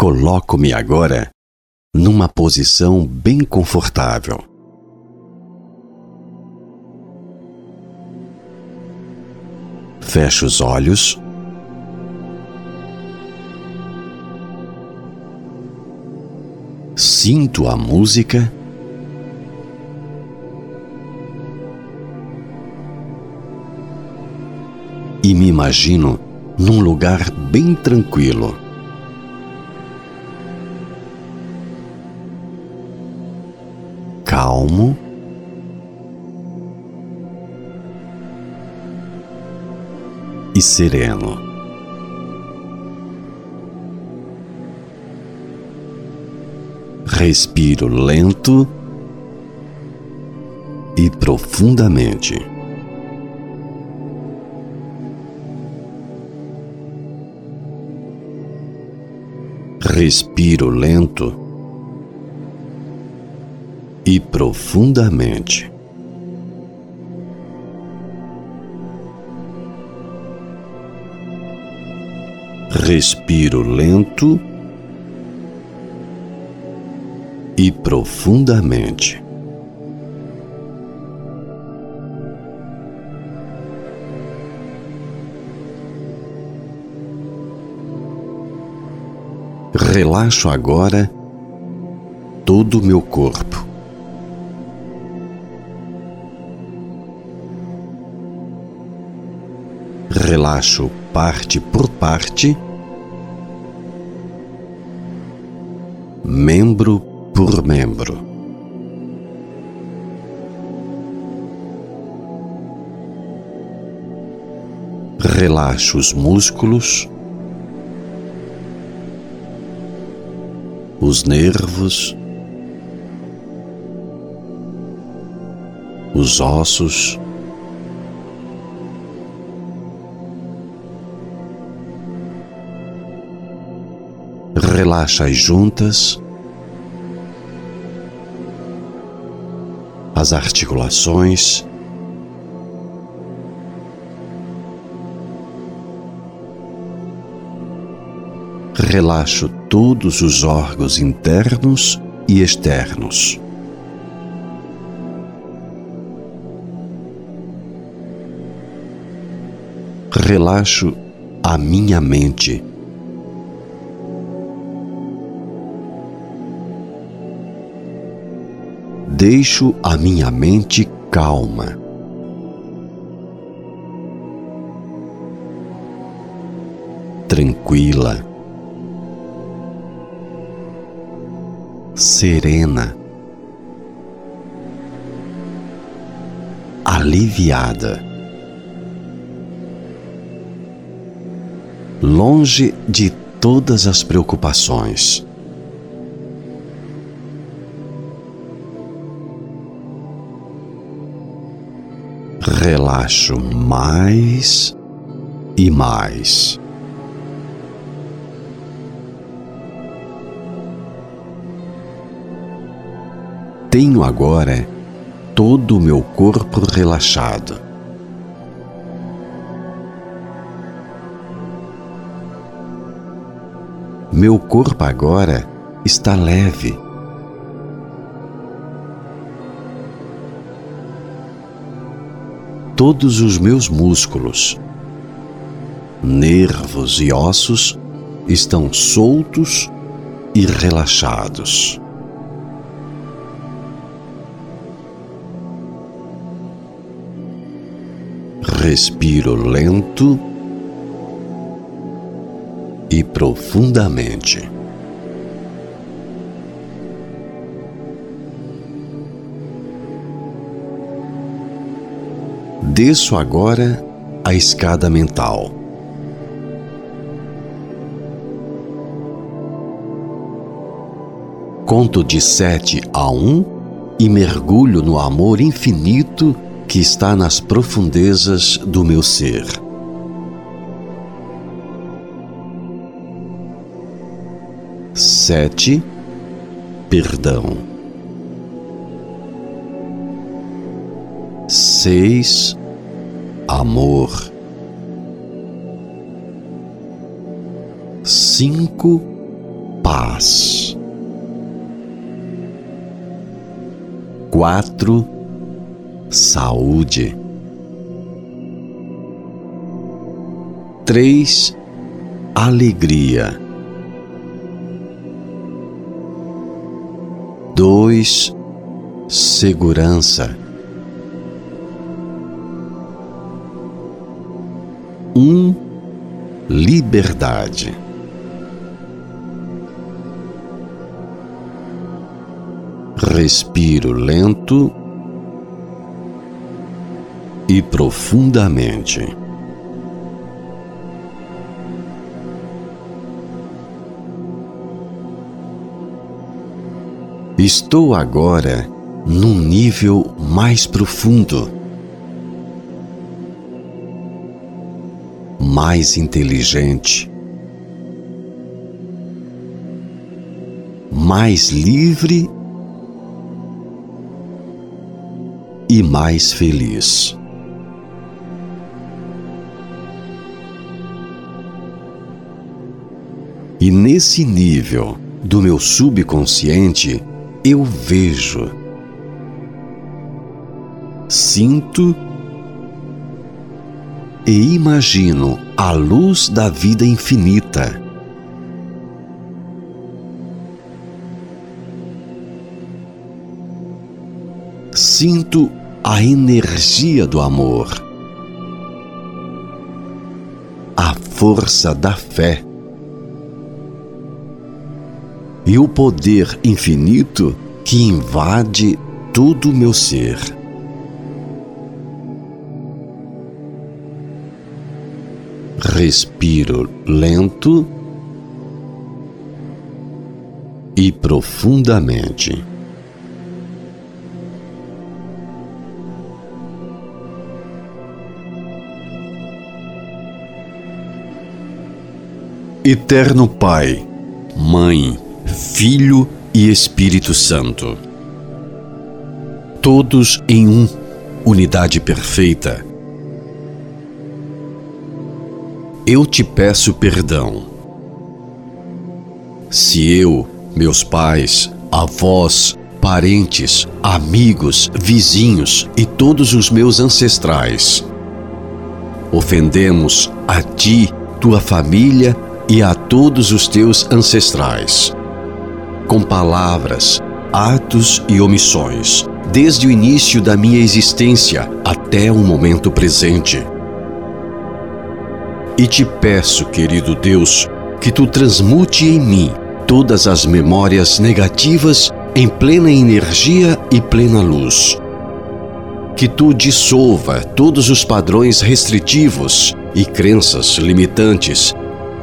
Coloco-me agora numa posição bem confortável. Fecho os olhos. Sinto a música. E me imagino num lugar bem tranquilo. Calmo. E sereno. Respiro lento e profundamente. Respiro lento e profundamente. Respiro lento e profundamente. Relaxo agora todo o meu corpo. Relaxo parte por parte, membro por membro. Relaxo os músculos, os nervos, os ossos, relaxa as juntas, as articulações, relaxo todos os órgãos internos e externos. Relaxo a minha mente. Deixo a minha mente calma. Tranquila, serena, aliviada, longe de todas as preocupações. Relaxo mais e mais. Tenho agora todo o meu corpo relaxado. Meu corpo agora está leve. Todos os meus músculos, nervos e ossos estão soltos e relaxados. Respiro lento e profundamente. Desço agora a escada mental. Conto de sete a um e mergulho no amor infinito que está nas profundezas do meu ser. Sete, perdão. Seis, amor. Cinco, paz. Quatro, saúde. Três, alegria. Dois, segurança. Um, liberdade. Respiro lento e profundamente. Estou agora num nível mais profundo, mais inteligente, mais livre e mais feliz. E nesse nível do meu subconsciente, eu vejo, sinto e imagino a luz da vida infinita. Sinto a energia do amor, a força da fé e o poder infinito que invade todo o meu ser. Respiro lento e profundamente. Eterno Pai, Mãe, Filho e Espírito Santo. Todos em um, unidade perfeita. Eu te peço perdão. Se eu, meus pais, avós, parentes, amigos, vizinhos e todos os meus ancestrais ofendemos a ti, tua família e a todos os teus ancestrais com palavras, atos e omissões, desde o início da minha existência até o momento presente. E te peço, querido Deus, que tu transmute em mim todas as memórias negativas em plena energia e plena luz. Que tu dissolva todos os padrões restritivos e crenças limitantes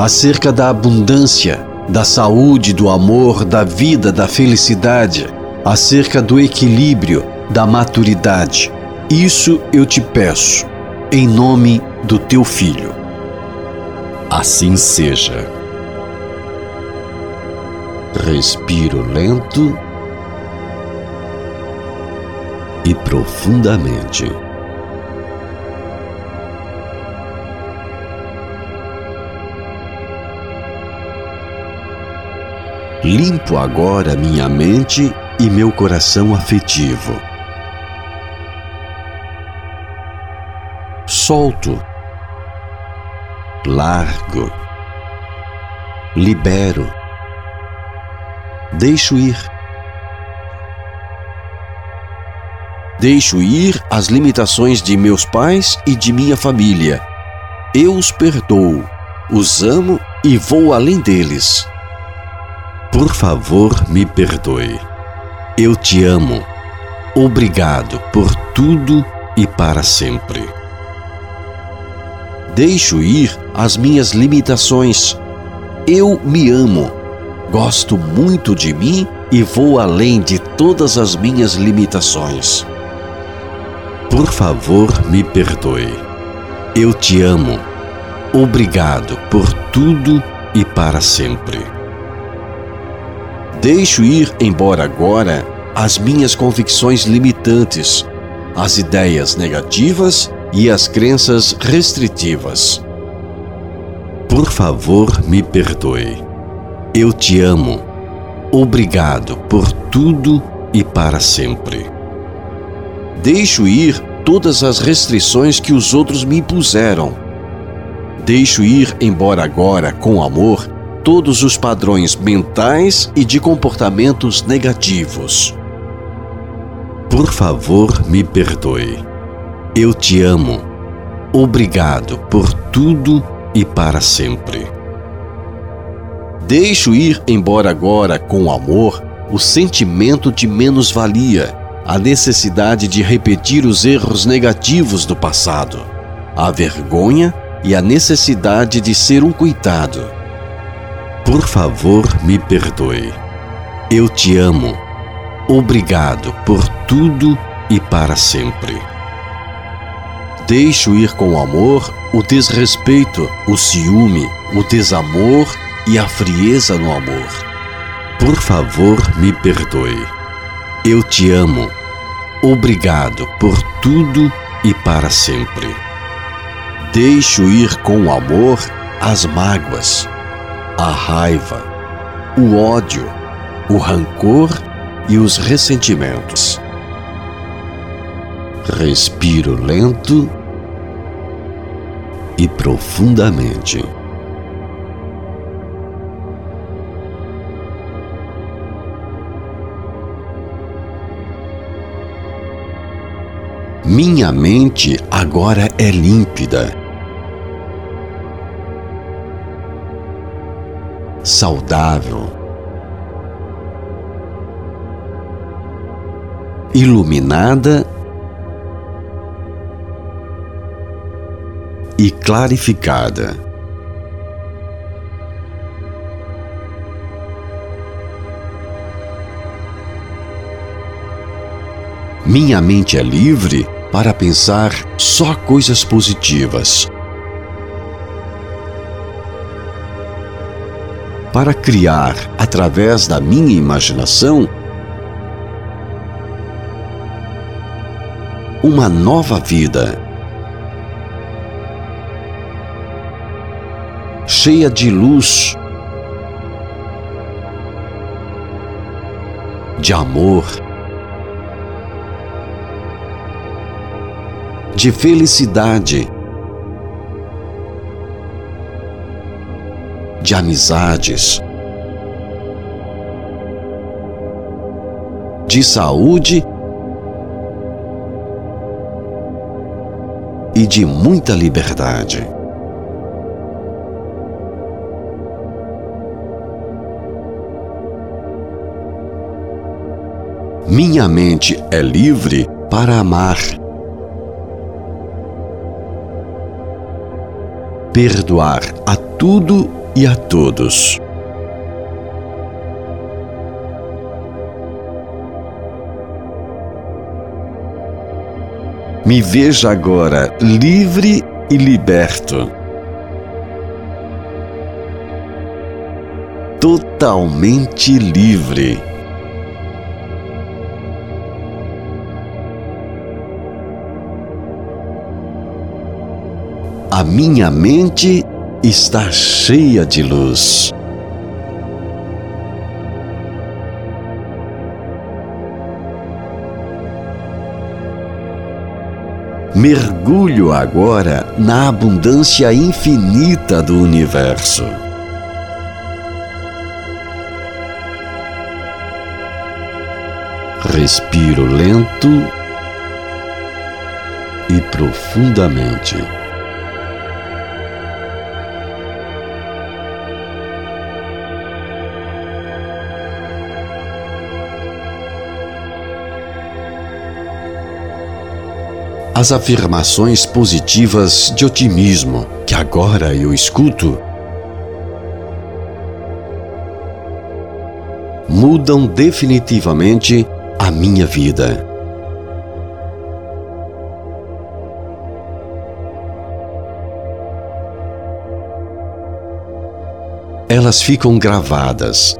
acerca da abundância da saúde, do amor, da vida, da felicidade, acerca do equilíbrio, da maturidade. Isso eu te peço, em nome do teu filho. Assim seja. Respiro lento e profundamente. Limpo agora minha mente e meu coração afetivo. Solto, largo, libero, deixo ir. Deixo ir as limitações de meus pais e de minha família. Eu os perdoo, os amo e vou além deles. Por favor, me perdoe. Eu te amo. Obrigado por tudo e para sempre. Deixo ir as minhas limitações. Eu me amo. Gosto muito de mim e vou além de todas as minhas limitações. Por favor, me perdoe. Eu te amo. Obrigado por tudo e para sempre. Deixo ir embora agora as minhas convicções limitantes, as ideias negativas e as crenças restritivas. Por favor, me perdoe. Eu te amo. Obrigado por tudo e para sempre. Deixo ir todas as restrições que os outros me impuseram. Deixo ir embora agora, com amor, todos os padrões mentais e de comportamentos negativos. Por favor, me perdoe. Eu te amo. Obrigado por tudo e para sempre. Deixo ir embora agora com amor o sentimento de menos-valia, a necessidade de repetir os erros negativos do passado, a vergonha e a necessidade de ser um coitado. Por favor, me perdoe. Eu te amo. Obrigado por tudo e para sempre. Deixo ir com amor o desrespeito, o ciúme, o desamor e a frieza no amor. Por favor, me perdoe. Eu te amo. Obrigado por tudo e para sempre. Deixo ir com amor as mágoas, a raiva, o ódio, o rancor e os ressentimentos. Respiro lento e profundamente. Minha mente agora é límpida. Saudável. Iluminada e clarificada. Minha mente é livre para pensar só coisas positivas. Para criar, através da minha imaginação, uma nova vida. Cheia de luz, de amor, de felicidade, de amizades, de saúde e de muita liberdade. Minha mente é livre para amar. Perdoar a tudo e a todos. Me veja agora livre e liberto. Totalmente livre. A minha mente está cheia de luz. Mergulho agora na abundância infinita do universo. Respiro lento e profundamente. As afirmações positivas de otimismo que agora eu escuto mudam definitivamente a minha vida. Elas ficam gravadas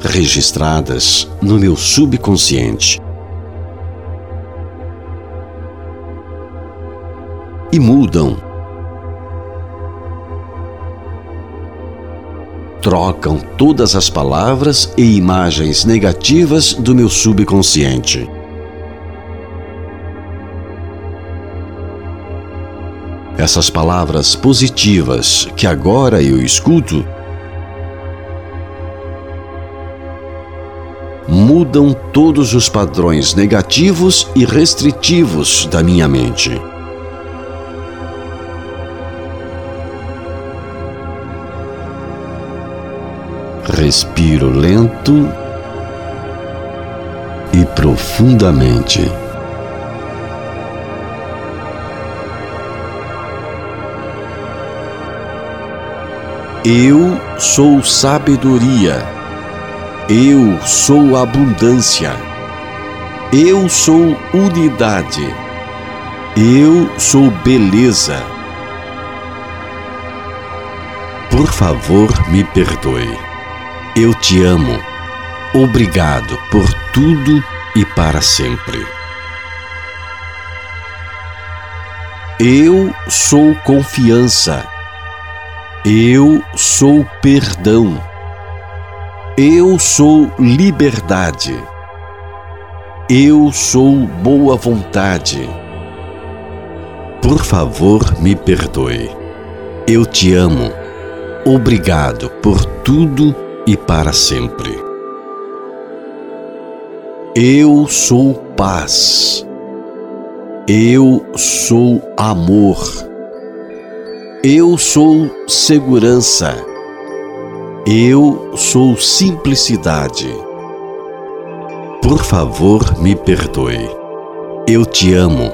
registradas no meu subconsciente. E mudam trocam todas as palavras e imagens negativas do meu subconsciente. Essas palavras positivas que agora eu escuto mudam todos os padrões negativos e restritivos da minha mente. Respiro lento e profundamente. Eu sou sabedoria. Eu sou abundância. Eu sou unidade. Eu sou beleza. Por favor, me perdoe. Eu te amo. Obrigado por tudo e para sempre. Eu sou confiança. Eu sou perdão. Eu sou liberdade. Eu sou boa vontade. Por favor, me perdoe. Eu te amo. Obrigado por tudo e para sempre. Eu sou paz. Eu sou amor. Eu sou segurança. Eu sou simplicidade. Por favor, me perdoe. Eu te amo.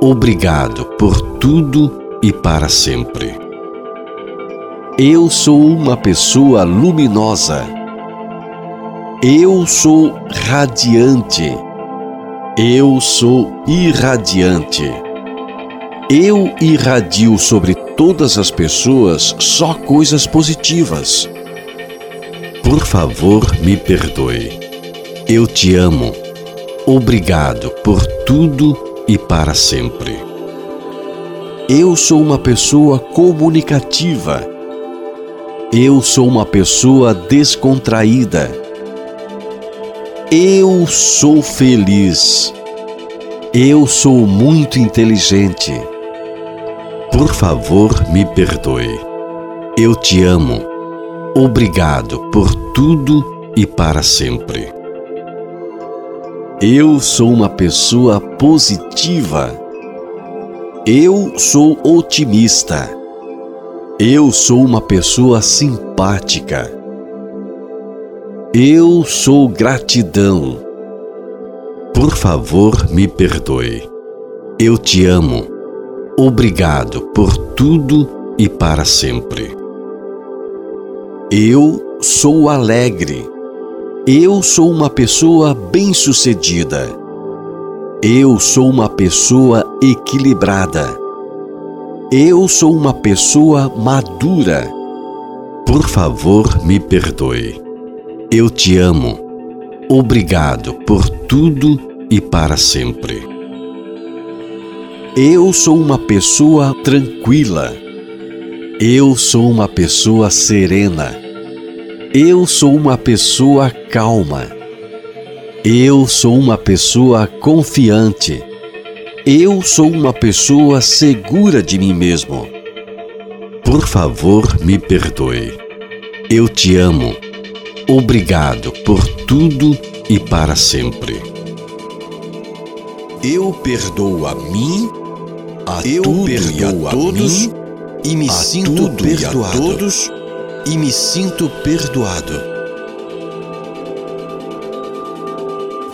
Obrigado por tudo e para sempre. Eu sou uma pessoa luminosa. Eu sou radiante. Eu sou irradiante. Eu irradio sobre todas as pessoas só coisas positivas. Por favor, me perdoe. Eu te amo. Obrigado por tudo e para sempre. Eu sou uma pessoa comunicativa. Eu sou uma pessoa descontraída. Eu sou feliz. Eu sou muito inteligente. Por favor, me perdoe. Eu te amo. Obrigado por tudo e para sempre. Eu sou uma pessoa positiva. Eu sou otimista. Eu sou uma pessoa simpática. Eu sou gratidão. Por favor, me perdoe. Eu te amo. Obrigado por tudo e para sempre. Eu sou alegre. Eu sou uma pessoa bem-sucedida. Eu sou uma pessoa equilibrada. Eu sou uma pessoa madura. Por favor, me perdoe. Eu te amo. Obrigado por tudo e para sempre. Eu sou uma pessoa tranquila. Eu sou uma pessoa serena. Eu sou uma pessoa calma. Eu sou uma pessoa confiante. Eu sou uma pessoa segura de mim mesmo. Por favor, me perdoe. Eu te amo. Obrigado por tudo e para sempre. Eu perdoo a mim a eu tudo perdoo a todos mim, e me sinto perdoado. A e me sinto perdoado.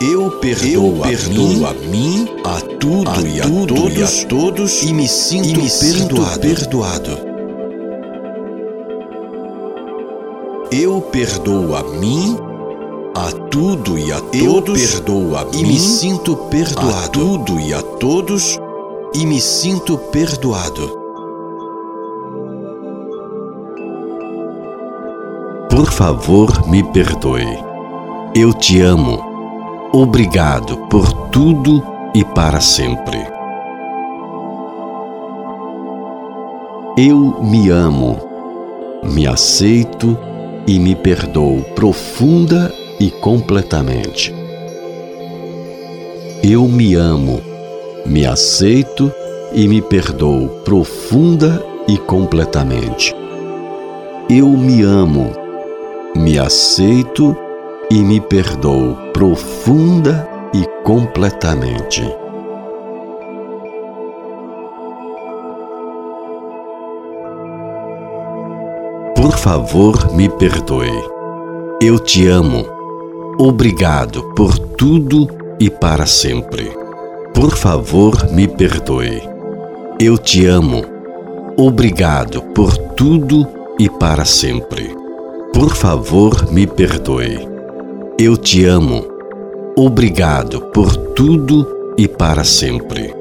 Eu perdoo, eu perdoo a, mim, a tudo, a e, a tudo todos, e a todos e me sinto, e me perdoado. perdoado. Eu perdoo a mim, a tudo e a todos, eu perdoo a e mim, me sinto perdoado. A tudo e a todos e me sinto perdoado. Por favor, me perdoe. Eu te amo. Obrigado por tudo e para sempre. Eu me amo, me aceito e me perdoo profunda e completamente. Eu me amo, me aceito e me perdoo profunda e completamente. Eu me amo, me aceito e me perdoo profunda e completamente. Por favor, me perdoe. Eu te amo. Obrigado por tudo e para sempre. Por favor, me perdoe. Eu te amo. Obrigado por tudo e para sempre. Por favor, me perdoe. Eu te amo. Obrigado por tudo e para sempre.